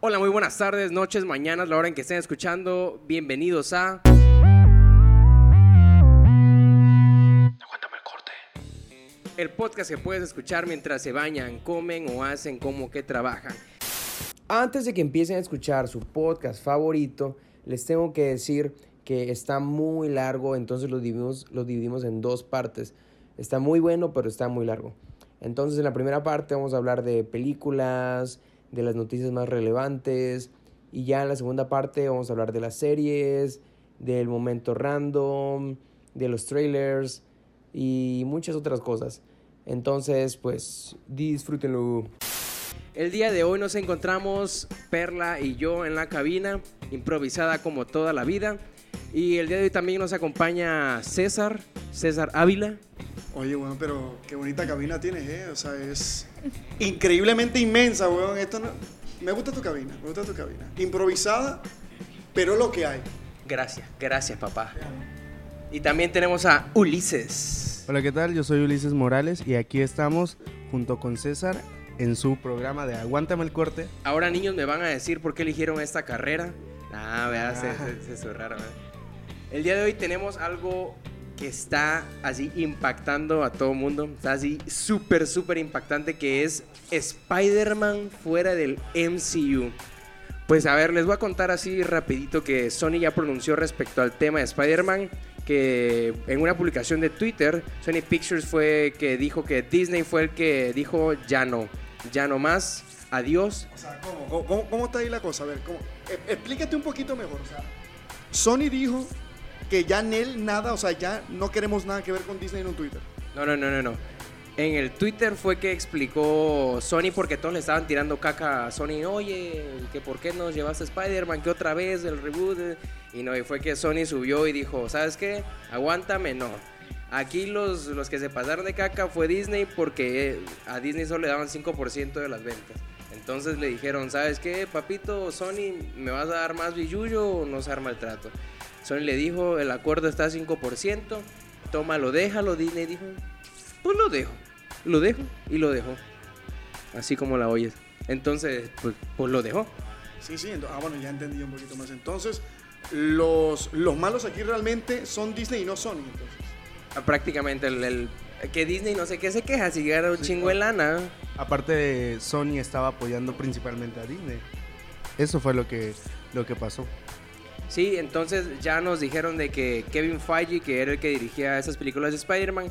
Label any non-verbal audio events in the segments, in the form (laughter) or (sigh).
Hola, muy buenas tardes, noches, mañanas, la hora en que estén escuchando. Bienvenidos a. Aguántame el corte. El podcast que puedes escuchar mientras se bañan, comen o hacen como que trabajan. Antes de que empiecen a escuchar su podcast favorito, les tengo que decir que está muy largo, entonces lo dividimos, lo dividimos en dos partes. Está muy bueno, pero está muy largo. Entonces en la primera parte vamos a hablar de películas, de las noticias más relevantes, y ya en la segunda parte vamos a hablar de las series, del momento random, de los trailers y muchas otras cosas. Entonces, pues disfrútenlo. El día de hoy nos encontramos Perla y yo en la cabina, improvisada como toda la vida. Y el día de hoy también nos acompaña César, César Ávila. Oye, weón, pero qué bonita cabina tienes, ¿eh? O sea, es increíblemente inmensa, weón. Esto no... Me gusta tu cabina, me gusta tu cabina. Improvisada, pero lo que hay. Gracias, gracias papá. Y también tenemos a Ulises. Hola, ¿qué tal? Yo soy Ulises Morales y aquí estamos junto con César en su programa de Aguántame el corte. Ahora niños me van a decir por qué eligieron esta carrera. Ah, vea, se, se, se zurraron, ¿eh? El día de hoy tenemos algo que está así impactando a todo mundo. Está así súper, súper impactante que es Spider-Man fuera del MCU. Pues a ver, les voy a contar así rapidito que Sony ya pronunció respecto al tema de Spider-Man que en una publicación de Twitter, Sony Pictures fue que dijo que Disney fue el que dijo ya no, ya no más, adiós. O sea, ¿cómo, está ahí la cosa? A ver, ¿cómo? E- explícate un poquito mejor. O sea, Sony dijo que ya en él nada, o sea, ya no queremos nada que ver con Disney en un Twitter. No, no, no, no, no. En el Twitter fue que explicó Sony porque todos le estaban tirando caca a Sony. Oye, que por qué nos llevaste Spider-Man, que otra vez el reboot. eh?" Y no, y fue que Sony subió y dijo, ¿sabes qué? Aguántame, no. Aquí los, los que se pasaron de caca fue Disney porque eh, a Disney solo le daban 5% de las ventas. Entonces le dijeron, ¿sabes qué, papito, Sony, ¿me vas a dar más billuyo o no se arma el trato? Sony le dijo, el acuerdo está a 5%, tómalo, déjalo. Disney dijo, pues lo dejo, lo dejo y lo dejo. Así como la oyes. Entonces, pues, pues lo dejó. Sí, sí, ah, bueno, ya entendí un poquito más. Entonces, los, los malos aquí realmente son Disney y no Sony. Entonces. Ah, Prácticamente el, el- que Disney no sé qué se queja si gana un chingo de lana. Aparte de Sony estaba apoyando principalmente a Disney. Eso fue lo que, lo que pasó. Sí, entonces ya nos dijeron de que Kevin Feige, que era el que dirigía esas películas de Spider-Man,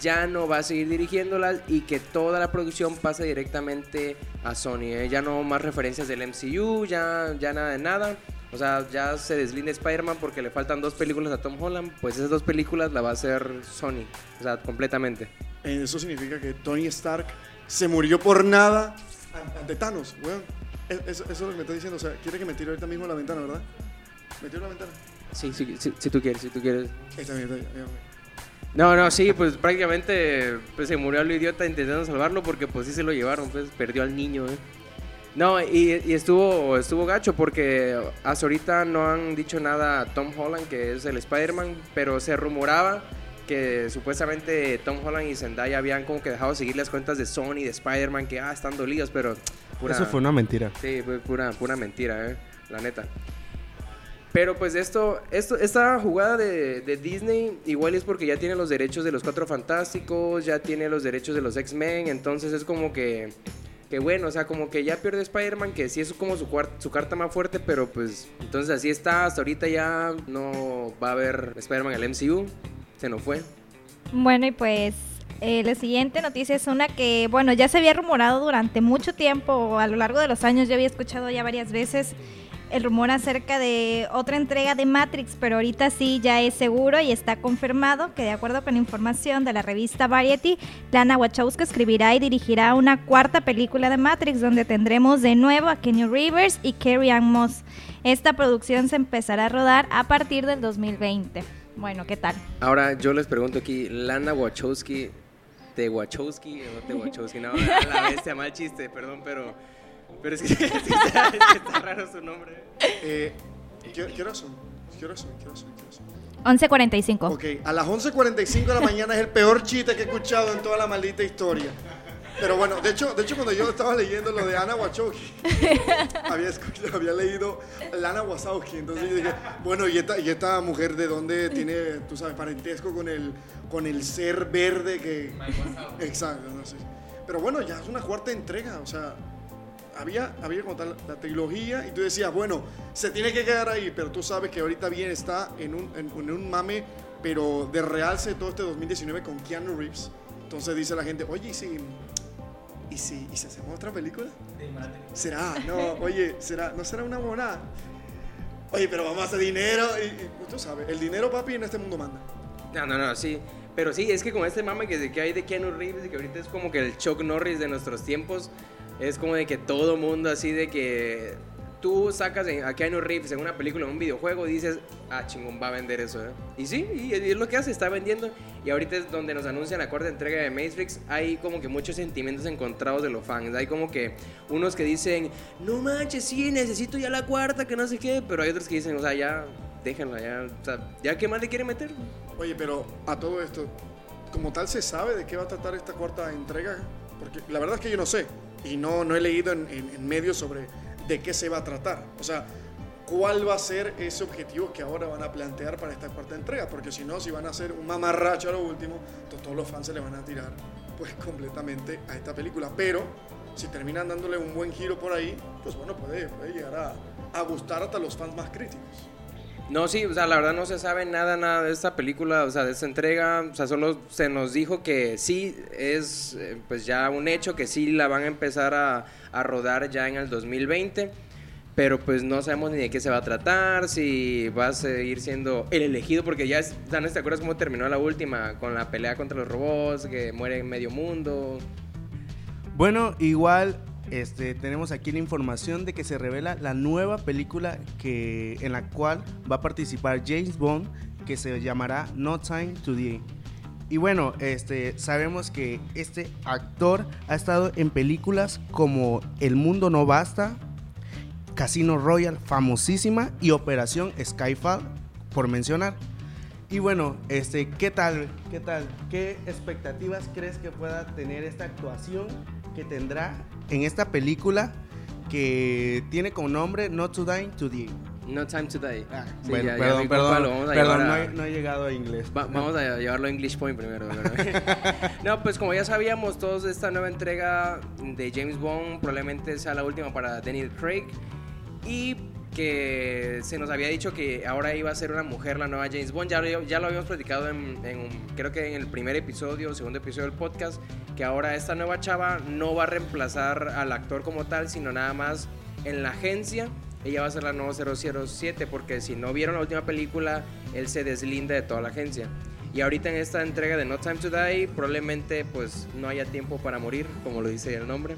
ya no va a seguir dirigiéndolas y que toda la producción pasa directamente a Sony. ¿eh? Ya no más referencias del MCU, ya, ya nada de nada. O sea, ya se deslinda Spider-Man porque le faltan dos películas a Tom Holland. Pues esas dos películas la va a hacer Sony. O sea, completamente. Eso significa que Tony Stark se murió por nada an- ante Thanos, weón. Es- Eso, eso es lo que me está diciendo. O sea, quiere que me tire ahorita mismo a la ventana, ¿verdad? Me tiro a la ventana. Sí, sí, sí, si tú quieres, si tú quieres. Está bien, está bien, ya, ya. No, no, sí, pues prácticamente pues, se murió al idiota intentando salvarlo porque pues sí se lo llevaron, pues perdió al niño, ¿eh? No, y, y estuvo, estuvo gacho porque hasta ahorita no han dicho nada a Tom Holland, que es el Spider-Man, pero se rumoraba que supuestamente Tom Holland y Zendaya habían como que dejado de seguir las cuentas de Sony, de Spider-Man, que ah, están dolidos, pero... pura- Eso fue una mentira. Sí, fue pura, pura mentira, eh, la neta. Pero pues esto, esto esta jugada de, de Disney igual es porque ya tiene los derechos de los Cuatro Fantásticos, ya tiene los derechos de los X-Men, entonces es como que, que bueno, o sea, como que ya pierde Spider-Man, que sí es como su, su carta más fuerte, pero pues entonces así está, hasta ahorita ya no va a haber Spider-Man el MCU, se nos fue. Bueno, y pues eh, la siguiente noticia es una que, bueno, ya se había rumorado durante mucho tiempo, a lo largo de los años, yo había escuchado ya varias veces el rumor acerca de otra entrega de Matrix, pero ahorita sí ya es seguro y está confirmado que de acuerdo con información de la revista Variety, Lana Wachowski escribirá y dirigirá una cuarta película de Matrix donde tendremos de nuevo a Kenny Rivers y Carrie Ann Moss. Esta producción se empezará a rodar a partir del 2020. Bueno, ¿qué tal? Ahora yo les pregunto aquí, Lana Wachowski, ¿de Wachowski o de Wachowski? No, la bestia, mal chiste, perdón, pero, pero es que, (laughs) es que está, es que está raro su nombre. Eh, ¿qué, qué horas son? ¿Qué horas son? ¿Qué horas son? ¿Qué horas son? 11.45. Ok, a las 11.45 de la mañana es el peor chiste que he escuchado en toda la maldita historia. Pero bueno, de hecho, de hecho cuando yo estaba leyendo lo de Ana Wachowski, (laughs) había, escuchado- había leído Lana Wachowski, entonces yo dije, bueno, ¿y esta, y esta mujer de dónde tiene, tú sabes, parentesco con el, con el ser verde que... Exacto, no sé. Pero bueno, ya es una cuarta entrega, o sea, había, había como tal la trilogía y tú decías, bueno, se tiene que quedar ahí, pero tú sabes que ahorita bien está en un, en, en un mame, pero de realce todo este 2019 con Keanu Reeves. Entonces dice la gente, oye, ¿y si, y si, y si hacemos otra película? ¿Será? No, oye, ¿será? ¿No será una monada? Oye, pero vamos a hacer dinero y, y tú sabes, el dinero, papi, en este mundo manda. No, no, no, sí. Pero sí, es que con este mame que, que hay de Keanu Reeves, de que ahorita es como que el Chuck Norris de nuestros tiempos, es como de que todo mundo así de que tú sacas a Keanu Reeves en una película, en un videojuego, y dices, ah, chingón, va a vender eso, ¿eh? Y sí, y, es lo que hace, está vendiendo. Y ahorita es donde nos anuncian la cuarta entrega de Matrix, hay como que muchos sentimientos encontrados de los fans. Hay como que unos que dicen, no manches, sí, necesito ya la cuarta, que no sé qué, pero hay otros que dicen, o sea, ya, déjenla, ya, o sea, ya, ¿qué más le quieren meter? Oye, pero a todo esto, como tal, ¿se sabe de qué va a tratar esta cuarta entrega? Porque la verdad es que yo no sé. Y no, no he leído en, en- medios sobre de qué se va a tratar. O sea, ¿cuál va a ser ese objetivo que ahora van a plantear para esta cuarta entrega? Porque si no, si van a hacer un mamarracho a lo último, entonces todos los fans se le van a tirar pues (laughs) completamente a esta película. Pero si terminan dándole un buen giro por ahí, pues bueno, puede, llegar a gustar hasta los fans más críticos. No, sí, o sea, la verdad no se sabe nada, nada de esta película, o sea, de esta entrega, o sea, solo se nos dijo que sí, es eh, pues ya un hecho, que sí la van a empezar a, a rodar ya en el 2020, pero pues no sabemos ni de qué se va a tratar, si va a seguir siendo el elegido, porque ya, es, ¿no te acuerdas cómo terminó la última con la pelea contra los robots, que muere medio mundo? Bueno, igual este, tenemos aquí la información de que se revela la nueva película que, en la cual va a participar James Bond, que se llamará No Time to Die. Y bueno, este, sabemos que este actor ha estado en películas como El Mundo No Basta, Casino Royale, famosísima, y Operación Skyfall, por mencionar. Y bueno, este, ¿qué tal? ¿Qué tal? ¿Qué expectativas crees que pueda tener esta actuación que tendrá en esta película que tiene como nombre Not to Die to Die? No Time to Die. Ah, Sí, bueno, ya- ya perdón, perdón, a perdón, no, he, no he llegado a inglés. Va- vamos a llevarlo a English Point primero. (laughs) no, pues como ya sabíamos, todos esta nueva entrega de James Bond probablemente sea la última para Daniel Craig. Y que se nos había dicho que ahora iba a ser una mujer la nueva James Bond. Ya lo, habíamos platicado en, creo que en el primer episodio segundo episodio del podcast, que ahora esta nueva chava no va a reemplazar al actor como tal, sino nada más en la agencia. Ella va a ser la nueva 007 porque si no vieron la última película, él se deslinda de toda la agencia. Y ahorita en esta entrega de No Time to Die probablemente pues no haya tiempo para morir, como lo dice el nombre.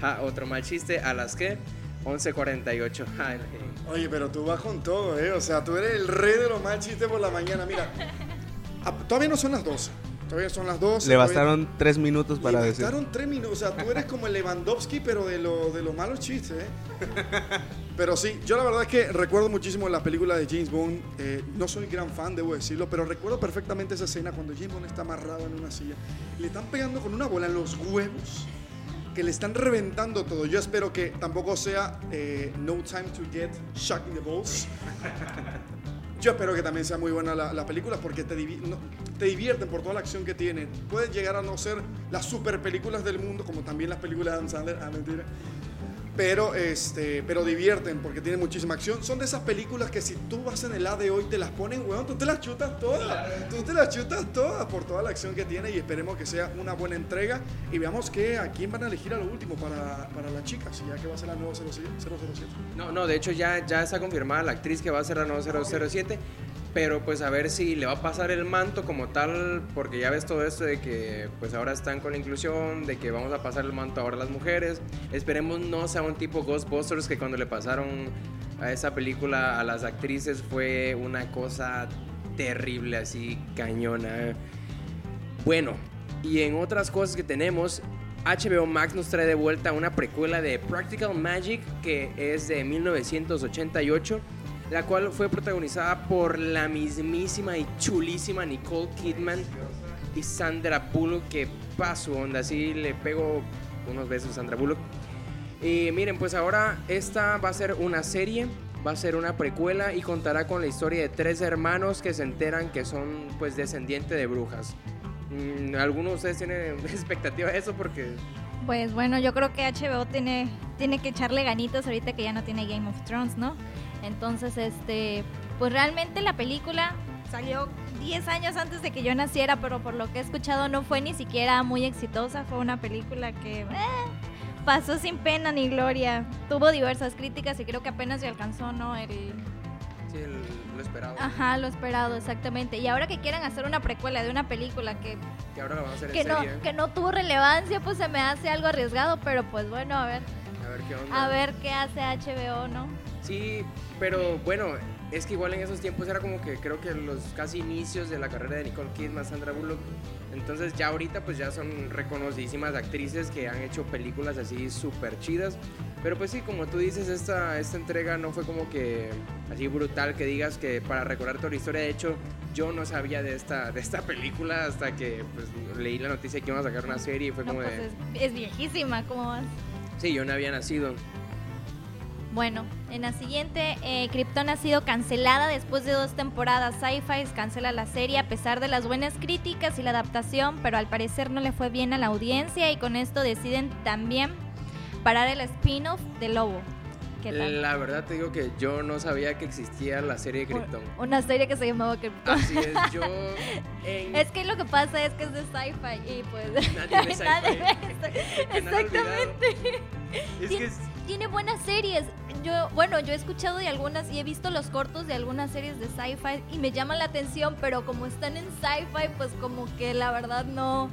Ja, otro mal chiste, a las que 11.48. Ja, el- Oye, pero tú vas con todo, ¿eh? O sea, tú eres el rey de los mal chistes por la mañana. Mira, (laughs) a- todavía no son las 12. Todavía son las 12. Le todavía- bastaron tres minutos para Le decir. bastaron tres minutos. O sea, tú eres como el Lewandowski, pero de, lo, de los malos chistes, ¿eh? (laughs) Pero sí, yo la verdad es que recuerdo muchísimo las películas de James Bond. Eh, no soy gran fan, debo decirlo, pero recuerdo perfectamente esa escena cuando James Bond está amarrado en una silla. Le están pegando con una bola en los huevos. Que le están reventando todo. Yo espero que tampoco sea eh, No Time to Get Shot in the Balls. Yo espero que también sea muy buena la, la película porque te, divi- te divierten por toda la acción que tienen. Pueden llegar a no ser las super películas del mundo, como también las películas de Adam Sandler. Ah, mentira. Pero, este, pero divierten porque tienen muchísima acción. Son de esas películas que si tú vas en el A de hoy te las ponen, weón, tú te las chutas todas. Tú te las chutas todas por toda la acción que tiene y esperemos que sea una buena entrega. Y veamos que a quién van a elegir a lo último para, para las chicas, ya que va a ser la nueva 007. 007. No, no, de hecho ya, ya está confirmada la actriz que va a ser la nueva 007. Pero pues a ver si le va a pasar el manto como tal, porque ya ves todo esto de que pues ahora están con la inclusión, de que vamos a pasar el manto ahora a las mujeres. Esperemos no sea un tipo Ghostbusters que cuando le pasaron a esa película a las actrices fue una cosa terrible, así cañona. Bueno, y en otras cosas que tenemos, HBO Max nos trae de vuelta una precuela de Practical Magic que es de 1988, la cual fue protagonizada por la mismísima y chulísima Nicole Kidman. y Sandra Bullock, que paso onda, así le pego unos besos a Sandra Bullock. Y miren, pues ahora esta va a ser una serie, va a ser una precuela y contará con la historia de tres hermanos que se enteran que son pues descendientes de brujas. Mm, ¿Alguno de ustedes tiene (laughs) expectativa de eso? Porque Pues bueno, yo creo que HBO tiene, tiene que echarle ganitas ahorita que ya no tiene Game of Thrones, ¿no? Entonces, este, pues realmente la película salió 10 años antes de que yo naciera, pero por lo que he escuchado no fue ni siquiera muy exitosa. Fue una película que eh, pasó sin pena ni gloria. Tuvo diversas críticas y creo que apenas se alcanzó, ¿no? El, sí, el- lo esperado. ajá, lo esperado, exactamente. Y ahora que quieran hacer una precuela de una película que, Que ahora la van a hacer en no, serie. que no tuvo relevancia, pues se me hace algo arriesgado, pero pues bueno, a ver, A ver qué onda. a ver qué hace HBO, ¿no? Sí, pero bueno, es que igual en esos tiempos era como que creo que los casi inicios de la carrera de Nicole Kidman, Sandra Bullock. Entonces ya ahorita pues ya son reconocidísimas actrices que han hecho películas así súper chidas. Pero pues sí, como tú dices, esta, esta entrega no fue como que así brutal que digas que para recordar toda la historia. De hecho, yo no sabía de esta, de esta película hasta que pues, leí la noticia que iban a sacar una serie y fue No, como pues de... es, es viejísima, ¿cómo vas? Sí, yo no había nacido. Bueno, en la siguiente, eh, Krypton ha sido cancelada después de dos temporadas. Sci-Fi cancela la serie a pesar de las buenas críticas y la adaptación, pero al parecer no le fue bien a la audiencia y con esto deciden también parar el spin-off de Lobo. ¿Qué tal? La verdad te digo que yo no sabía que existía la serie de Krypton. Una serie que se llamaba Krypton. Así es, (laughs) yo en... Es que lo que pasa es que es de sci-fi y pues Nadie ve (laughs) sci-fi. Exactamente. Es que es- Tiene buenas series. Yo, bueno, yo he escuchado de algunas y he visto los cortos de algunas series de sci-fi y me llaman la atención, pero como están en sci-fi, pues como que la verdad no.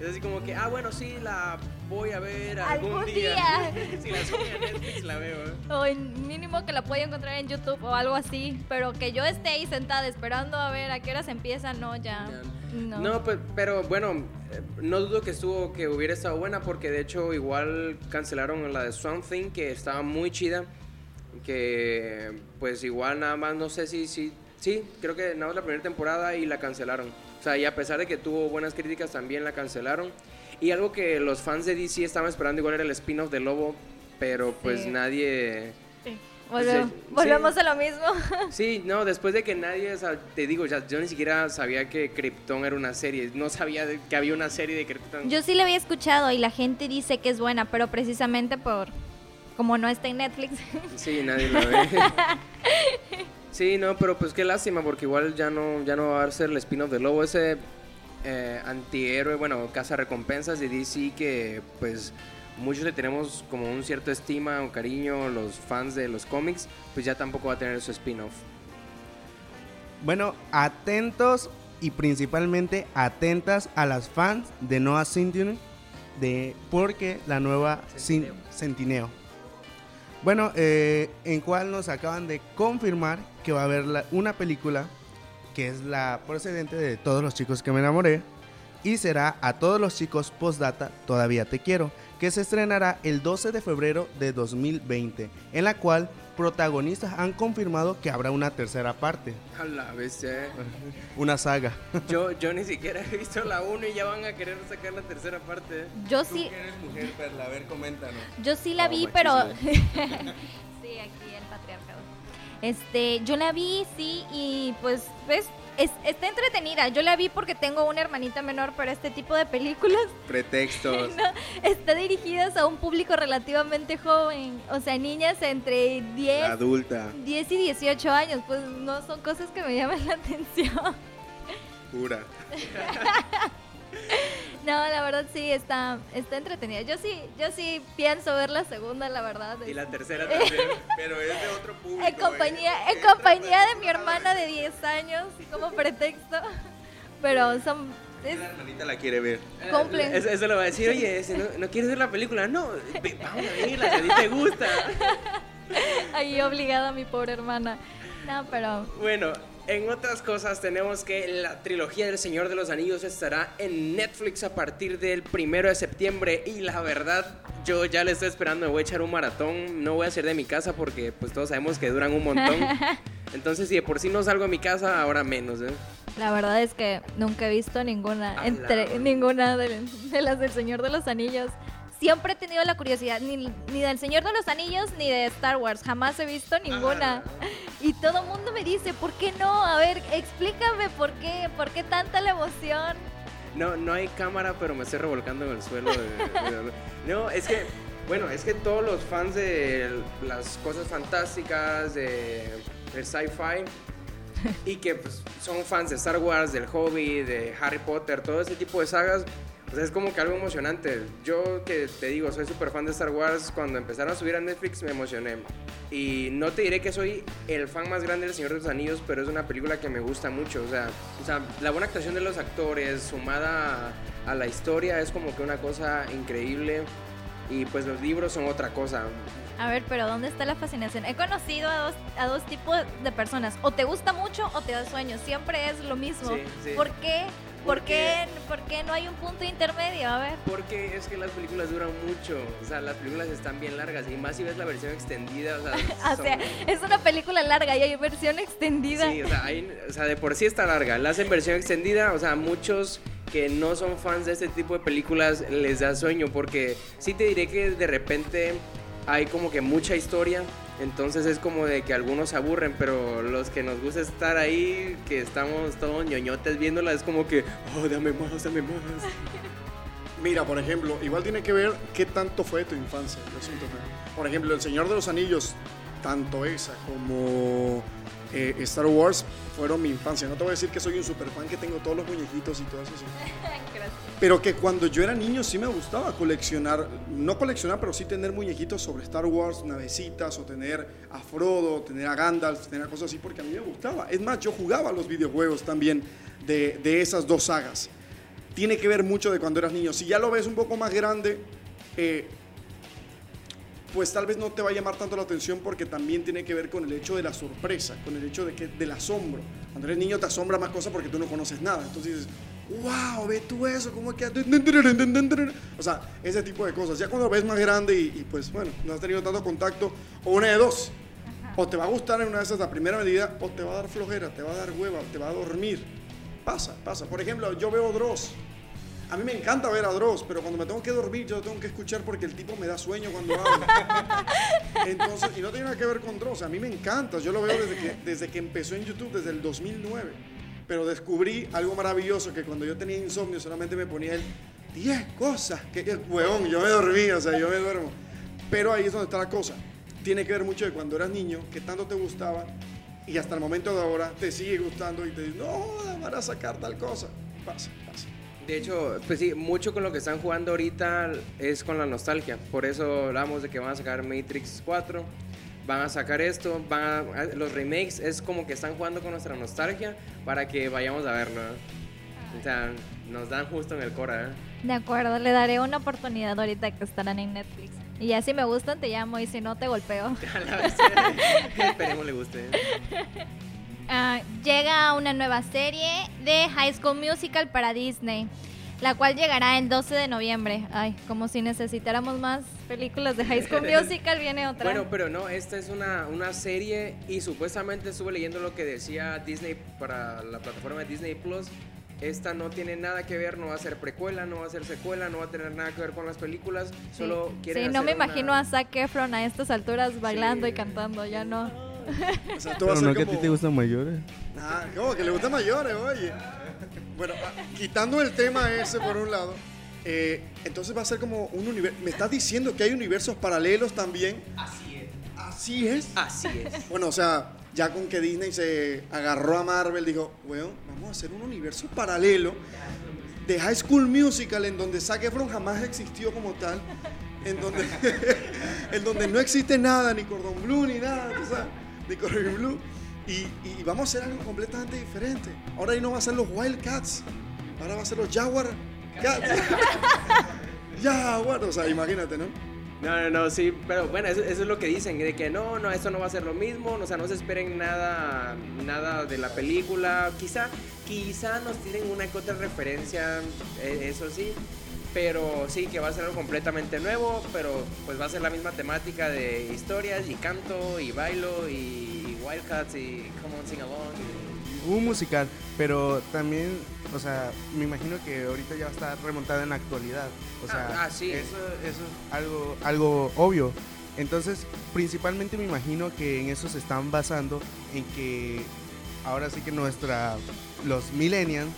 es así como que, ah, bueno, sí, la voy a ver algún, Algún día. día. (laughs) si la suben a Netflix, la veo. ¿eh? O en mínimo que la pueda encontrar en YouTube o algo así. Pero que yo esté ahí sentada esperando a ver a qué horas empieza, no, ya. No. No, pues, pero bueno, eh, no dudo que estuvo, que hubiera estado buena porque de hecho igual cancelaron la de Swamp Thing que estaba muy chida, que pues igual nada más no sé si, si, sí, creo que nada más la primera temporada y la cancelaron. O sea, y a pesar de que tuvo buenas críticas también la cancelaron. Y algo que los fans de DC estaban esperando igual era el spin-off de Lobo, pero pues Sí. nadie... Sí. Volvemos, a lo mismo. (laughs) Sí, no, después de que nadie, o sea, te digo, ya, yo ni siquiera sabía que Krypton era una serie, no sabía que había una serie de Krypton. Yo sí la había escuchado y la gente dice que es buena, pero precisamente por. Como no está en Netflix. (laughs) Sí, nadie la ve. (laughs) sí, no, pero pues qué lástima, porque igual ya no, ya no va a ser el spin-off de Lobo, ese eh, antihéroe, bueno, caza recompensas de DC que pues muchos le tenemos como un cierto estima o cariño, los fans de los cómics, pues ya tampoco va a tener su spin-off. Bueno, atentos y principalmente atentas a las fans de Noah Centineo, de porque la nueva Centineo. Bueno, eh, en cual nos acaban de confirmar que va a haber la- una película que es la procedente de todos los chicos que me enamoré y será a todos los chicos postdata todavía te quiero que se estrenará el 12 de febrero de 2020 en la cual protagonistas han confirmado que habrá una tercera parte A la vez, eh. (laughs) una saga (laughs) Yo, yo ni siquiera he visto la 1 y ya van a querer sacar la tercera parte. eh. Yo sí, eres mujer Perla a ver coméntanos yo sí la Oh, vi, machismo. pero. sí, (laughs) aquí el patriarcado. Este, yo la vi, sí, y pues, ves, es, está entretenida. Yo la vi porque tengo una hermanita menor, pero este tipo de películas (laughs) Pretextos. no, está dirigidas a un público relativamente joven. O sea, niñas entre 10, adulta 10 y 18 años. Pues no son cosas que me llaman la (laughs) atención. pura (laughs) No, la verdad sí está, está entretenida. Yo sí, yo sí pienso ver la segunda, la verdad. Y la tercera (laughs) también. Pero es de otro público. en compañía, en compañía de mi hermana de 10 años, como (laughs) pretexto. Pero son es- hermanita la quiere ver cumplen. Eso, eso lo va a decir, oye, (laughs) si no, ¿no quieres ver la película? No, vamos a verla, si a ti te gusta. ahí obligada a mi pobre hermana. No, pero Bueno, en otras cosas tenemos que la trilogía del Señor de los Anillos estará en Netflix a partir del primero de septiembre y la verdad yo ya le estoy esperando, me voy a echar un maratón, no voy a hacer de mi casa porque pues todos sabemos que duran un montón. (laughs) Entonces si de por sí no salgo de mi casa, ahora menos, ¿eh? La verdad es que nunca he visto ninguna, entre, ninguna de, de las del Señor de los Anillos. Siempre he tenido la curiosidad, ni, ni del Señor de los Anillos ni de Star Wars. Jamás he visto ninguna. Y todo el mundo me dice, ¿por qué no? A ver, explícame por qué, por qué tanta la emoción. No, no hay cámara, pero me estoy revolcando en el suelo. de- no, es que, bueno, es que todos los fans de las cosas fantásticas, de, del sci-fi, y que pues, son fans de Star Wars, del Hobby, de Harry Potter, todo ese tipo de sagas, pues es como que algo emocionante. Yo que te digo, soy súper fan de Star Wars, cuando empezaron a subir a Netflix me emocioné. Y no te diré que soy el fan más grande del Señor de los Anillos, pero es una película que me gusta mucho. O sea, o sea la buena actuación de los actores, sumada a, a la historia, es como que una cosa increíble. Y pues los libros son otra cosa. A ver, pero ¿dónde está la fascinación? He conocido a dos, a dos tipos de personas. O te gusta mucho o te da sueño. Siempre es lo mismo. Sí, sí. ¿Por qué? ¿Por qué, ¿Por qué no hay un punto intermedio? A ver. Porque es que las películas duran mucho. O sea, las películas están bien largas. Y más si ves la versión extendida. O sea, (laughs) O son- sea, es una película larga y hay versión extendida. Sí, o sea, hay- o sea, de por sí está larga. La hacen versión extendida, o sea, muchos que no son fans de este tipo de películas les da sueño porque sí te diré que de repente hay como que mucha historia, entonces es como de que algunos se aburren, pero los que nos gusta estar ahí, que estamos todos ñoñotes viéndola, es como que, oh, dame más, dame más. (laughs) Mira, por ejemplo, igual tiene que ver qué tanto fue tu infancia. Yo siento que, por ejemplo, El Señor de los Anillos, tanto esa como eh, Star Wars fueron mi infancia. No te voy a decir que soy un super fan que tengo todos los muñequitos y todo eso. (laughs) Pero que cuando yo era niño sí me gustaba coleccionar, no coleccionar, pero sí tener muñequitos sobre Star Wars, navecitas, o tener a Frodo, tener a Gandalf, tener a cosas así, porque a mí me gustaba. Es más, yo jugaba los videojuegos también de, de esas dos sagas. Tiene que ver mucho de cuando eras niño. Si ya lo ves un poco más grande, eh, pues tal vez no te va a llamar tanto la atención porque también tiene que ver con el hecho de la sorpresa, con el hecho de que, del asombro. Cuando eres niño te asombra más cosas porque tú no conoces nada. Entonces dices, wow, ve tú eso, cómo es que... O sea, ese tipo de cosas. Ya cuando ves más grande y, y, pues bueno, no has tenido tanto contacto, o una de dos. O te va a gustar en una de esas la primera medida, o te va a dar flojera, te va a dar hueva, te va a dormir. Pasa, pasa. Por ejemplo, yo veo Dross. A mí me encanta ver a Dross, pero cuando me tengo que dormir, yo tengo que escuchar porque el tipo me da sueño cuando habla. (laughs) Entonces, y no tiene nada que ver con Dross. A mí me encanta. Yo lo veo desde que, desde que empezó en YouTube, desde el 2009. Pero descubrí algo maravilloso que cuando yo tenía insomnio solamente me ponía el 10 cosas. Que, huevón, yo me dormía, o sea, yo me duermo. Pero ahí es donde está la cosa. Tiene que ver mucho de cuando eras niño, que tanto te gustaba y hasta el momento de ahora te sigue gustando y te dices, no, van a sacar tal cosa. Pasa, pasa. De hecho, pues sí, mucho con lo que están jugando ahorita es con la nostalgia. Por eso hablamos de que van a sacar Matrix 4, van a sacar esto, van a- los remakes es como que están jugando con nuestra nostalgia para que vayamos a verlo. ¿eh? O sea, nos dan justo en el cora. ¿eh? De acuerdo, le daré una oportunidad ahorita que estarán en Netflix. Y ya si me gustan te llamo y si no te golpeo. (laughs) A la vez, Esperemos le guste. (laughs) Ah, llega una nueva serie de High School Musical para Disney, la cual llegará el 12 de noviembre. Ay, como si necesitáramos más películas de High School (laughs) Musical, viene otra. Bueno, pero no, esta es una, una serie y supuestamente estuve leyendo lo que decía Disney para la plataforma de Disney Plus. Esta no tiene nada que ver, no va a ser precuela, no va a ser secuela, no va a tener nada que ver con las películas. Sí. Solo quieren Sí, no me hacer una- imagino a Zac Efron a estas alturas bailando Sí. y cantando, ya no. (laughs) O sea, tú vas Pero a ser no que a ti como- te gustan mayores. Ah, ¿cómo? Que le gustan mayores, oye. Bueno, ah, quitando el tema ese por un lado, eh, entonces va a ser como un universo. ¿Me estás diciendo que hay universos paralelos también? Así es. Así es. Así es. Bueno, o sea, ya con que Disney se agarró a Marvel, dijo, bueno, vamos a hacer un universo paralelo de High School Musical en donde Zac Efron jamás existió como tal, en donde, (laughs) en donde no existe nada, ni Cordon Blue, ni nada, tú sabes, ni Cordon Blue. Y, y vamos a hacer algo completamente diferente. Ahora ahí no va a ser los Wildcats, ahora va a ser los Jaguar Cats. (laughs) Jaguar, o sea, imagínate, ¿no? No, no, no, sí, pero bueno, eso, eso es lo que dicen, de que no, no, esto no va a ser lo mismo, o sea, no se esperen nada, nada de la película, quizá, quizá nos tienen una que otra referencia, eh, eso sí, pero sí, que va a ser algo completamente nuevo, pero pues va a ser la misma temática de historias y canto y bailo y, Wildcats y Come on Sing Along. un musical, pero también, o sea, me imagino que ahorita ya está remontada en la actualidad. O sea, Ah, ah, sí. eso, eso es algo, algo obvio. Entonces, principalmente me imagino que en eso se están basando en que ahora sí que nuestra, los millennials,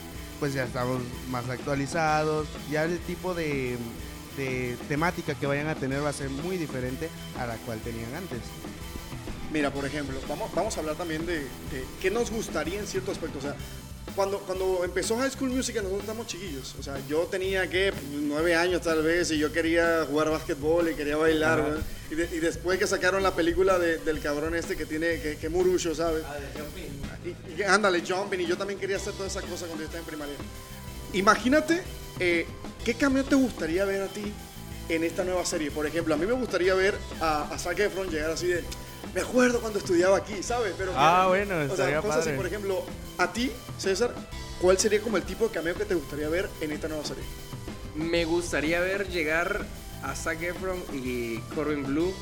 pues ya estamos más actualizados, ya el tipo de, de temática que vayan a tener va a ser muy diferente a la cual tenían antes. Mira, por ejemplo, vamos, vamos a hablar también de, de qué nos gustaría en cierto aspecto. O sea, cuando, cuando empezó High School Musical nosotros estábamos chiquillos. O sea, yo tenía que nueve años tal vez y yo quería jugar básquetbol y quería bailar. ¿verdad? Y, de- y después que sacaron la película de- del cabrón este que tiene, que, que Murucho, ¿sabes? Y, y que- ándale, jumping. Y yo también quería hacer toda esa cosa cuando yo estaba en primaria. Imagínate, eh, ¿qué cambio te gustaría ver a ti en esta nueva serie? Por ejemplo, a mí me gustaría ver a, a Zac Efron llegar así de... Me acuerdo cuando estudiaba aquí, ¿sabes? Pero Ah, bueno, o sea, cosas así, por ejemplo, a ti, César, ¿cuál sería como el tipo de cameo que te gustaría ver en esta nueva serie? Me gustaría ver llegar a Zac Efron y Corbin Blue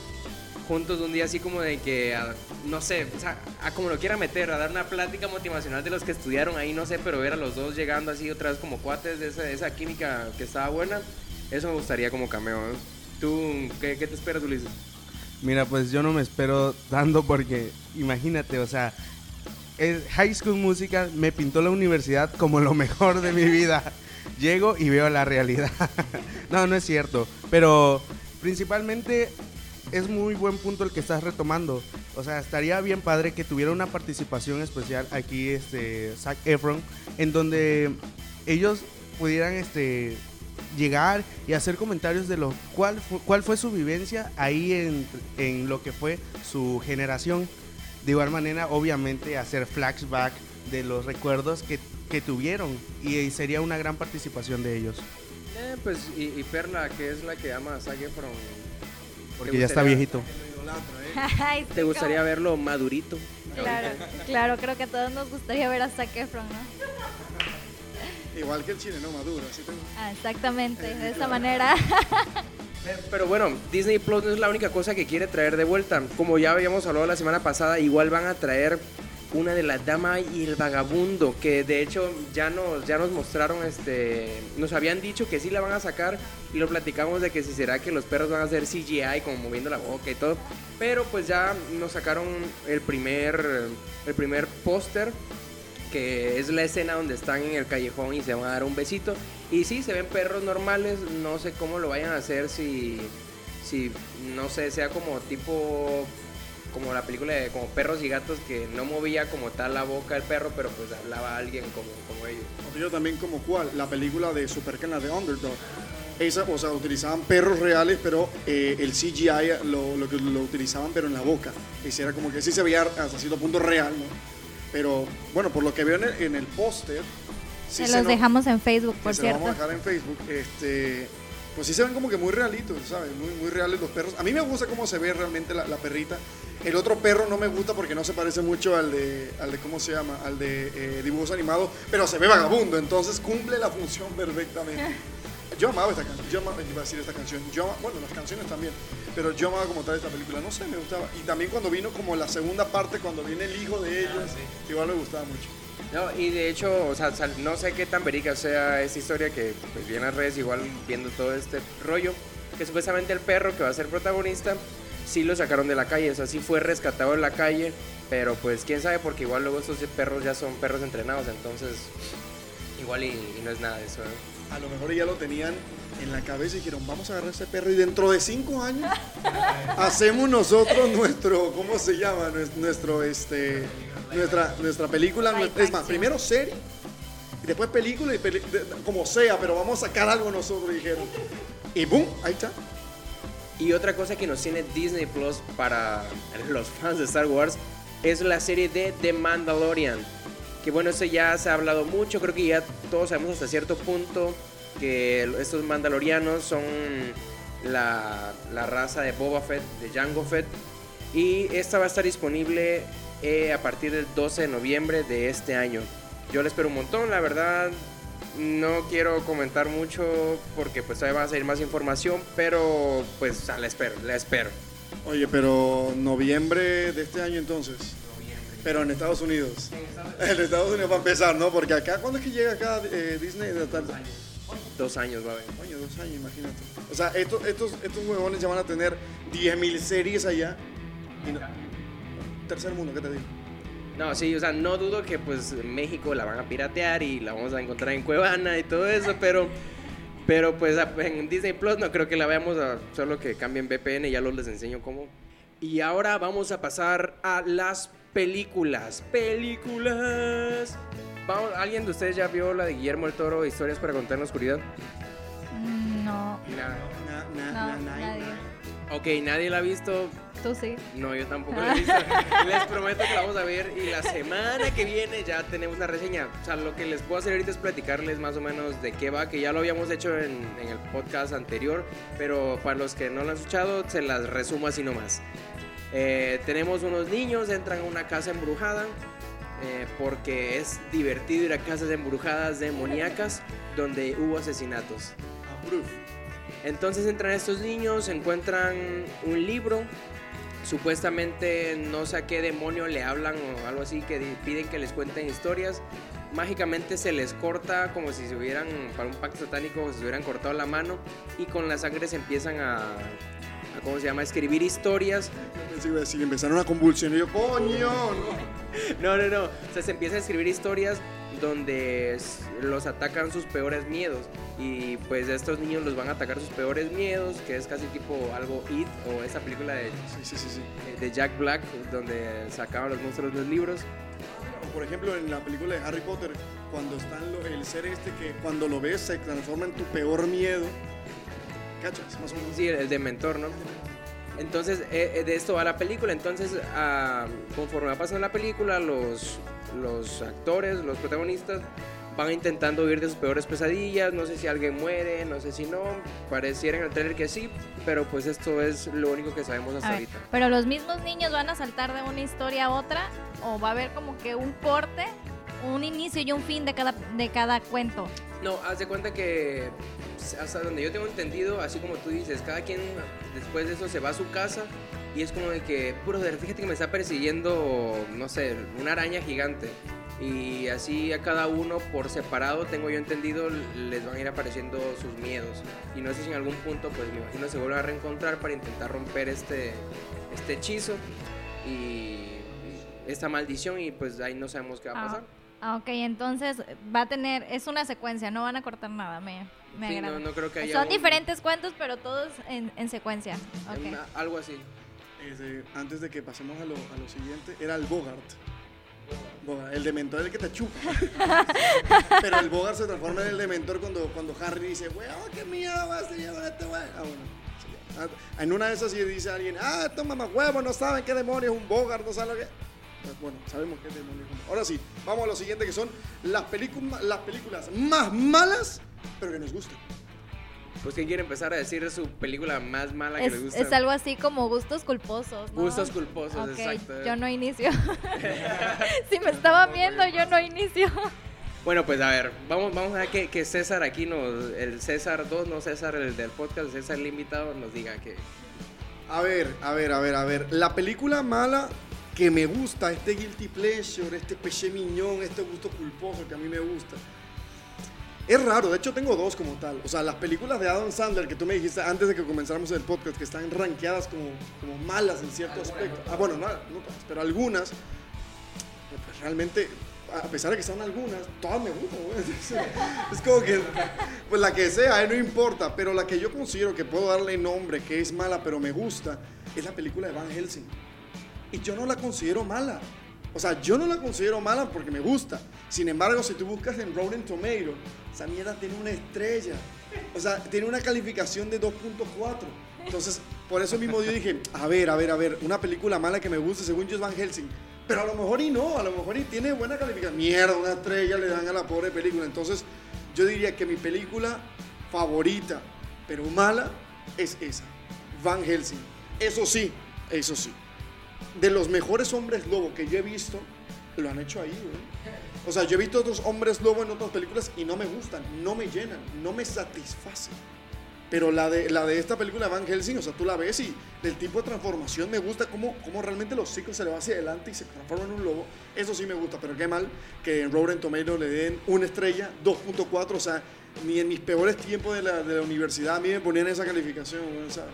juntos un día así como de que, a- no sé, o sea, a como lo quiera meter, a dar una plática motivacional de los que estudiaron ahí, no sé, pero ver a los dos llegando así otra vez como cuates de esa, de esa química que estaba buena, eso me gustaría como cameo. ¿eh? ¿Tú qué, qué te esperas, Ulises? Mira, pues yo no me espero tanto porque imagínate, o sea, High School Musical me pintó la universidad como lo mejor de mi vida. Llego y veo la realidad. (laughs) no, no es cierto, pero principalmente es muy buen punto el que estás retomando. O sea, estaría bien padre que tuviera una participación especial aquí este Zac Efron en donde ellos pudieran este llegar y hacer comentarios de lo cuál fue, cuál fue su vivencia ahí en, en lo que fue su generación. De igual manera, obviamente, hacer flashback de los recuerdos que, que tuvieron y sería una gran participación de ellos. Eh, pues, y, y Perla, que es la que ama a Zac Efron, Porque ¿Te ya está viejito. (laughs) Sí, ¿te gustaría verlo madurito? Claro, claro, creo que a todos nos gustaría ver a Zac Efron, ¿no? Igual que el chileno maduro, así te- Ah, exactamente, de esa manera. (laughs) Pero bueno, Disney Plus no es la única cosa que quiere traer de vuelta. Como ya habíamos hablado la semana pasada, igual van a traer una de la dama y el vagabundo, que de hecho ya nos, ya nos mostraron, este, nos habían dicho que sí la van a sacar y lo platicamos de que si será que los perros van a hacer CGI como moviendo la boca y todo. Pero pues ya nos sacaron el primer, el primer póster que es la escena donde están en el callejón y se van a dar un besito. Y sí, se ven perros normales, no sé cómo lo vayan a hacer, si, si no sé, sea como tipo, como la película de como perros y gatos, que no movía como tal la boca el perro, pero pues hablaba alguien como, como ellos. Yo también como cuál, la película de Supercana de Underdog. Esa, o sea, utilizaban perros reales, pero eh, el CGI lo, lo, lo utilizaban, pero en la boca. Ese era como que sí se veía hasta cierto punto real, ¿no? Pero bueno, por lo que veo en el, en el póster, sí Se los no- dejamos en Facebook, por se lo cierto. vamos a dejar en Facebook. Este, pues sí se ven como que muy realitos, ¿sabes? Muy, muy reales los perros. A mí me gusta cómo se ve realmente la, la perrita. El otro perro no me gusta porque no se parece mucho al de, al de ¿cómo se llama? Al de eh, dibujos animados, pero se ve vagabundo, entonces cumple la función perfectamente. (laughs) Yo amaba esta canción, yo amaba, iba a decir esta canción, yo ama- bueno, las canciones también, pero yo amaba como tal esta película, no sé, me gustaba. Y también cuando vino como la segunda parte, cuando viene el hijo de ellos, igual me gustaba mucho. No, y de hecho, o sea, no sé qué tan verica sea esta historia que pues vi en las redes igual viendo todo este rollo, que supuestamente el perro que va a ser protagonista sí lo sacaron de la calle, o sea, sí fue rescatado de la calle, pero pues quién sabe porque igual luego estos perros ya son perros entrenados, entonces igual y, y no es nada de eso. ¿no? A lo mejor ya lo tenían en la cabeza y dijeron, vamos a agarrar ese perro y dentro de cinco años (laughs) hacemos nosotros nuestro, ¿cómo se llama? Nues- Nuestro, este, nuestra, nuestra película, nuestra- es más, primero serie y después película y peli- de- como sea, pero vamos a sacar algo nosotros, dijeron. Y boom, ahí está. Y otra cosa que nos tiene Disney Plus para los fans de Star Wars es la serie de The Mandalorian. Que bueno, eso ya se ha hablado mucho, creo que ya todos sabemos hasta cierto punto que estos mandalorianos son la, la raza de Boba Fett, de Jango Fett. Y esta va a estar disponible eh, a partir del 12 de noviembre de este año. Yo la espero un montón, la verdad. No quiero comentar mucho porque pues todavía va a salir más información, pero pues la espero, la espero. Oye, pero noviembre de este año entonces. Pero en Estados Unidos. En Estados Unidos para empezar, ¿no? Porque acá, ¿cuándo es que llega acá eh, Disney? De tal- Dos años va a haber. Coño, dos años, imagínate. O sea, estos, estos, estos huevones ya van a tener 10.000 series allá. Y no- Tercer mundo, ¿qué te digo? No, sí, o sea, no dudo que pues México la van a piratear y la vamos a encontrar en Cuevana y todo eso, (laughs) pero pero pues en Disney Plus no creo que la veamos, a- solo que cambien VPN y ya los les enseño cómo. Y ahora vamos a pasar a las películas. Películas. Vamos, ¿Alguien de ustedes ya vio la de Guillermo el Toro, Historias para contar en la oscuridad? Mm, No, Nada. Na, na, no, na, na, nadie. Ok, nadie la ha visto. Tú sí. No, yo tampoco la he visto. (laughs) les prometo que la vamos a ver y la semana que viene ya tenemos una reseña. O sea, lo que les puedo hacer ahorita es platicarles más o menos de qué va, que ya lo habíamos hecho en, en el podcast anterior, pero para los que no lo han escuchado, se las resumo así nomás. Eh, tenemos unos niños, entran a una casa embrujada. eh, porque es divertido ir a casas embrujadas demoníacas donde hubo asesinatos. Entonces entran estos niños, encuentran un libro, supuestamente no sé a qué demonio le hablan o algo así, que piden que les cuenten historias. Mágicamente se les corta como si se hubieran, para un pacto satánico, se hubieran cortado la mano y con la sangre se empiezan a, a ¿cómo se llama?, escribir historias. Decir, empezaron a convulsionar yo, coño, no. No, no, no, o sea, se empiezan a escribir historias donde los atacan sus peores miedos y pues estos niños los van a atacar sus peores miedos, que es casi tipo algo It o esa película de, Sí, sí, sí, sí. de Jack Black donde sacaban los monstruos de los libros. O por ejemplo, en la película de Harry Potter, cuando está lo- el ser este que cuando lo ves se transforma en tu peor miedo. ¿Cachas? Más o menos. Sí, el, de mentor, ¿no? Entonces, eh, eh, de esto va la película. Entonces, ah, conforme va pasando la película, los, los actores, los protagonistas, van intentando huir de sus peores pesadillas. No sé si alguien muere, no sé si no. Pareciera en el trailer que sí, pero pues esto es lo único que sabemos hasta ver, ahorita. pero los mismos niños van a saltar de una historia a otra o va a haber como que un corte, un inicio y un fin de cada de cada cuento. No, haz de cuenta que hasta donde yo tengo entendido, así como tú dices, cada quien después de eso se va a su casa y es como de que, brother, fíjate que me está persiguiendo, no sé, una araña gigante. Y así a cada uno por separado, tengo yo entendido, les van a ir apareciendo sus miedos. Y no sé si en algún punto, pues me imagino se vuelven a reencontrar para intentar romper este, este hechizo y esta maldición y pues ahí no sabemos qué va a Ah, pasar. Ah, ok, entonces va a tener, es una secuencia, no van a cortar nada, me, me Sí, agrada. no, no creo que haya Son un- diferentes cuentos, pero todos en, en secuencia. Una- algo así. Antes de que pasemos a lo, a lo siguiente, era el Bogart. Bogart, El dementor es el que te chupa. (laughs) Pero el Bogart se transforma en el dementor cuando, cuando Harry dice, weón, qué miedo va a ser llevar este weón. Ah, bueno. ah, En una de esas sí dice alguien, ah, estos mamahuevos no saben qué demonio es un Bogart, no saben lo que. Pues bueno, sabemos qué demonio es un Bogart. Ahora sí, vamos a lo siguiente que son las, películas las películas más malas, pero que nos gustan. Pues quién quiere empezar a decir su película más mala que Es, le gusta. es algo así como gustos culposos. ¿no? Gustos culposos, Ok, exacto. Yo no inicio. (laughs) (laughs) si me estaba viendo, yo no inicio. Bueno, pues a ver, vamos, vamos a ver que, que César aquí nos, el César 2, no César el del podcast, César el invitado, nos diga que A ver, a ver, a ver, a ver. La película mala que me gusta, este guilty pleasure, este peché miñón, este gusto culposo que a mí me gusta. Es raro, de hecho tengo dos como tal. O sea, las películas de Adam Sandler que tú me dijiste antes de que comenzáramos el podcast, que están rankeadas como, como malas en cierto aspecto. Ah, bueno, no, no todas, pero algunas. Pues realmente, a pesar de que son algunas, todas me gustan. güey. (laughs) Es como que, pues la que sea, eh, no importa. Pero la que yo considero que puedo darle nombre, que es mala, pero me gusta, es la película de Van Helsing. Y yo no la considero mala. O sea, yo no la considero mala porque me gusta. Sin embargo, si tú buscas en Rotten Tomato, esa mierda tiene una estrella. O sea, tiene una calificación de 2.4. Entonces, por eso mismo yo dije, a ver, a ver, a ver, una película mala que me guste según es Van Helsing. Pero a lo mejor y no, a lo mejor y tiene buena calificación. Mierda, una estrella le dan a la pobre película. Entonces, yo diría que mi película favorita, pero mala, es esa. Van Helsing. Eso sí, eso sí. De los mejores hombres lobo que yo he visto, lo han hecho ahí, güey. O sea, yo he visto otros hombres lobo en otras películas y no me gustan, no me llenan, no me satisfacen. Pero la de, la de esta película Van Helsing, o sea, tú la ves y del tipo de transformación me gusta cómo, cómo realmente los ciclos se le va hacia adelante y se transforma en un lobo. Eso sí me gusta, pero qué mal que en Rotten Tomato le den una estrella, 2.4, o sea, ni en mis peores tiempos de la, de la universidad a mí me ponían esa calificación, sea,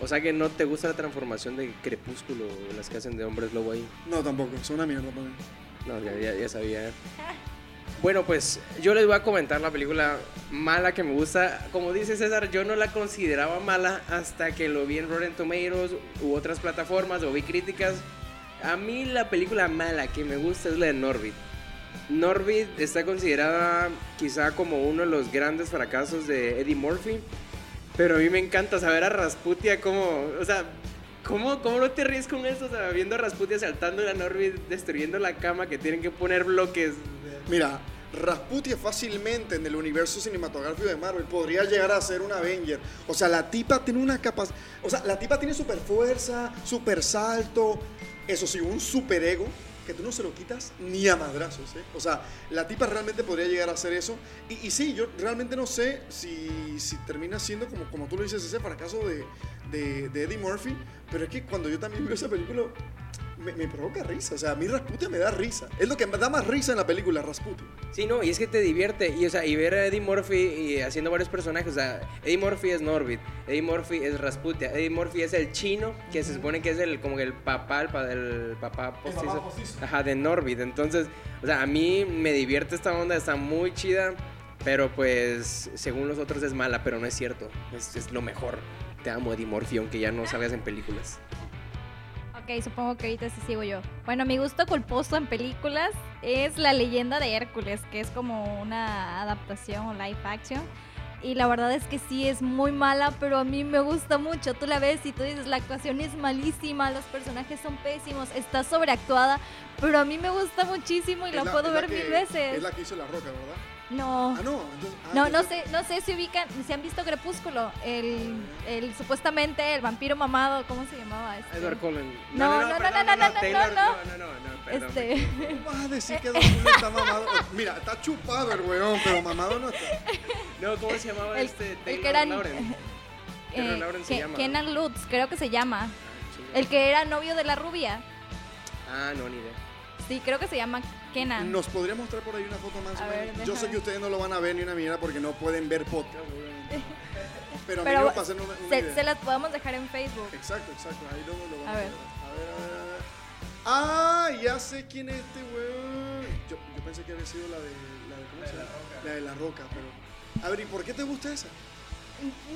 O sea que no te gusta la transformación de Crepúsculo, las que hacen de hombres lobo ahí. no tampoco, es una mierda para mí. No, ya, ya, ya sabía. Bueno, pues yo les voy a comentar la película mala que me gusta. Como dice César, yo no la consideraba mala hasta que lo vi en Rotten Tomatoes u otras plataformas o vi críticas. A mí la película mala que me gusta es la de Norbit. Norbit está considerada quizá como uno de los grandes fracasos de Eddie Murphy. Pero a mí me encanta saber a Rasputia como... O sea, ¿cómo, cómo te ríes con eso? O sea, viendo a Rasputia saltando en la Norbit, destruyendo la cama, que tienen que poner bloques. Mira, Rasputia fácilmente en el universo cinematográfico de Marvel podría llegar a ser un Avenger. O sea, la tipa tiene una capacidad. O sea, la tipa tiene super fuerza, super salto. Eso sí, un super ego que tú no se lo quitas ni a madrazos. ¿eh? O sea, la tipa realmente podría llegar a hacer eso. Y, y sí, yo realmente no sé si, termina siendo, como, como tú lo dices, ese fracaso de, de, de Eddie Murphy. Pero es que cuando yo también veo esa película, me, me provoca risa. O sea, a mí Rasputia me da risa. Es lo que me da más risa en la película, Rasputia. Sí, no, y es que te divierte. Y, o sea, y ver a Eddie Murphy y haciendo varios personajes. O sea, Eddie Murphy es Norbit, Eddie Murphy es Rasputia, Eddie Murphy es el chino, que se supone que es el como el papá, el, pa- el papá postizo. postizo. Ajá, de Norbit. Entonces, o sea, a mí me divierte esta onda, está muy chida. Pero pues, según los otros es mala, pero no es cierto. Es, es lo mejor. Te amo, Eddie Murphy, aunque ya no salgas en películas. Ok, supongo que ahorita sí sigo yo. Bueno, mi gusto culposo en películas es La leyenda de Hércules, que es como una adaptación o live action. Y la verdad es que sí es muy mala, pero a mí me gusta mucho. Tú la ves y tú dices, la actuación es malísima, los personajes son pésimos, está sobreactuada, pero a mí me gusta muchísimo y la, la- puedo ver que- mil veces. Es la que hizo La Roca, ¿verdad? No. Ah, no. entonces- ah, No, no sé, no sé si ubican, si han visto Crepúsculo, el, el supuestamente el vampiro mamado, ¿cómo se llamaba? Este? Edward Cullen. No, no, no, perdón, no, no, no, Taylor, no, no, no, no, no, perdón. Este, ¿Cómo vas a decir que Don Julio está mamado? Mira, está chupado el weón, pero mamado no está. No, ¿cómo se llamaba el, este? el Taylor que era Lautner. Taylor eh, Lautner se Ke- llama. Kenan Lutz, creo que se llama. Ah. El que era novio de la rubia. Ah, no, ni idea. Sí, creo que se llama Kenan. ¿Nos podría mostrar por ahí una foto más A o ver, menos? Yo sé que ustedes no lo van a ver ni una mierda porque no pueden ver podcast. (laughs) Pero a mí Pero me pasan una, una se, idea. se las podemos dejar en Facebook. Exacto, exacto. Ahí lo, lo vamos A a ver. ver. A ver, a ver, a ver. Ah, ya sé quién es este weón. Yo, yo pensé que había sido la de, la de ¿cómo se llama? La de la roca, pero. A ver, ¿y por qué te gusta esa?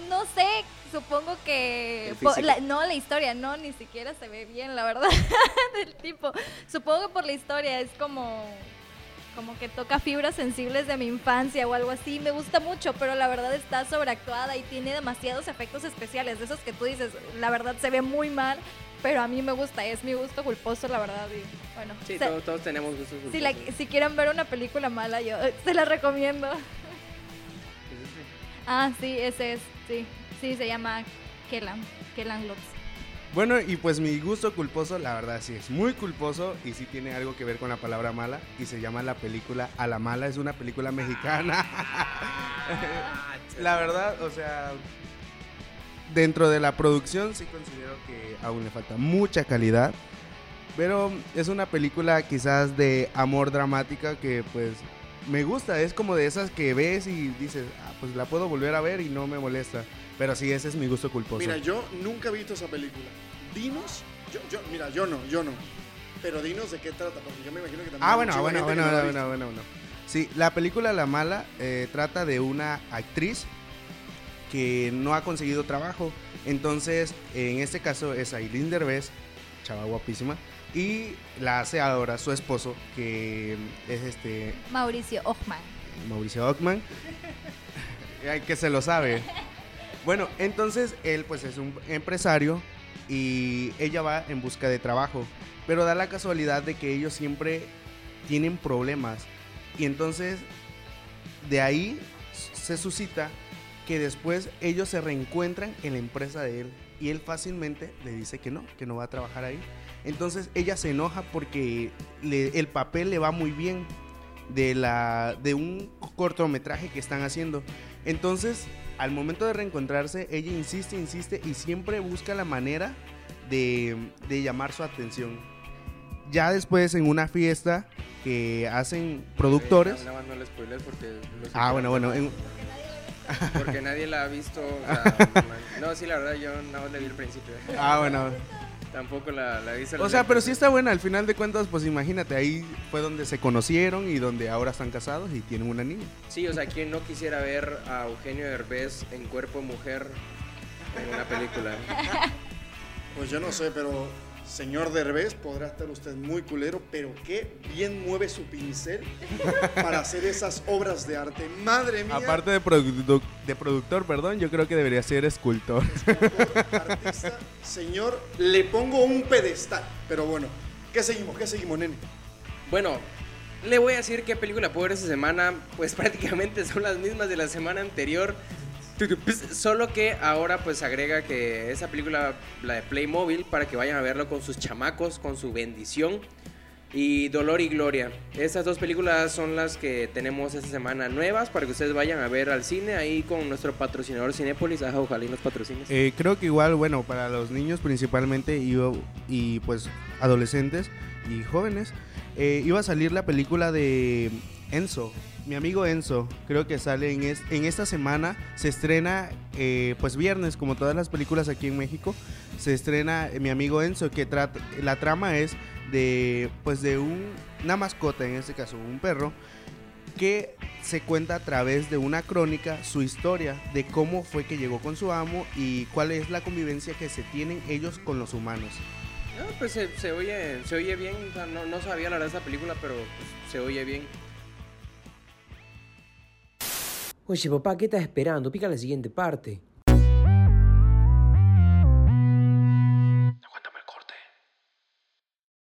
No sé, supongo que... La- no, la historia, no, ni siquiera se ve bien, la verdad, (laughs) del tipo. Supongo que por la historia es como... Como que toca fibras sensibles de mi infancia o algo así. Me gusta mucho, pero la verdad está sobreactuada y tiene demasiados efectos especiales. De esos que tú dices, la verdad se ve muy mal, pero a mí me gusta. Es mi gusto culposo, la verdad. Y bueno, Sí, se- todos, todos tenemos gustos si, la- si quieren ver una película mala, yo (laughs) se la recomiendo. Ah, sí, ese es. Sí, sí, se llama Kellan. Kellan Lutz. Bueno, y pues mi gusto culposo, la verdad sí es muy culposo y sí tiene algo que ver con la palabra mala y se llama la película A la mala, es una película mexicana. (laughs) la verdad, o sea, dentro de la producción sí considero que aún le falta mucha calidad, pero es una película quizás de amor dramática que pues me gusta, es como de esas que ves y dices, ah, pues la puedo volver a ver y no me molesta. Pero sí, ese es mi gusto culposo. Mira, yo nunca he visto esa película. Dinos, yo, yo, mira, yo no, yo no. Pero dinos de qué trata, porque yo me imagino que también. Ah, bueno, bueno, bueno, no bueno, bueno, bueno. Sí, la película La Mala eh, trata de una actriz que no ha conseguido trabajo. Entonces, en este caso es Aileen Derbez, chava guapísima, y la hace ahora su esposo, que es este Mauricio Ochman. Mauricio Ockman, que se lo sabe. Bueno, entonces él pues es un empresario y ella va en busca de trabajo, pero da la casualidad de que ellos siempre tienen problemas y entonces de ahí se suscita que después ellos se reencuentran en la empresa de él y él fácilmente le dice que no, que no va a trabajar ahí. Entonces ella se enoja porque le- el papel le va muy bien de, la, de un cortometraje que están haciendo. Entonces al momento de reencontrarse, ella insiste, insiste y siempre busca la manera de, de llamar su atención. Ya después en una fiesta que hacen productores. Eh, no le spoilers porque... Ah, bueno, no- bueno, en- Porque nadie la ha visto. o sea, (laughs) no, sí, la verdad, yo nada más le vi el principio. ah, bueno. Tampoco la, la vi. O sea, pero sí está buena, al final de cuentas, pues imagínate, ahí fue donde se conocieron y donde ahora están casados y tienen una niña. Sí, o sea, ¿quién no quisiera ver a Eugenio Derbez en cuerpo de mujer en una película? Pues yo no sé, pero señor Derbez, podrá estar usted muy culero, pero qué bien mueve su pincel para hacer esas obras de arte. Madre mía. Aparte de, produ- de productor, perdón, yo creo que debería ser escultor. artista, señor, le pongo un pedestal. Pero bueno, ¿qué seguimos? ¿Qué seguimos, nene? Bueno, le voy a decir qué película puedo ver esta semana. Pues (laughs) prácticamente son las mismas de la semana anterior. Solo que ahora pues agrega que esa película, la de Playmobil, para que vayan a verlo con sus chamacos, con su bendición. Y Dolor y Gloria. Estas dos películas son las que tenemos esta semana nuevas para que ustedes vayan a ver al cine ahí con nuestro patrocinador Cinépolis. Ajá, ojalá y nos. Eh, creo que igual, bueno, para los niños principalmente y, y, pues adolescentes y jóvenes, eh, iba a salir la película de Enzo, mi amigo Enzo. Creo que sale en, es- en esta semana, se estrena eh, pues viernes, como todas las películas aquí en México, se estrena eh, mi amigo Enzo, que trata, la trama es de pues de un, una mascota, en este caso un perro, que se cuenta a través de una crónica su historia de cómo fue que llegó con su amo y cuál es la convivencia que se tienen ellos con los humanos. No, pues se, oye, se oye bien. no, sabía la verdad esa película, pero se oye bien. Oye, papá, ¿qué estás esperando? Pica la siguiente parte.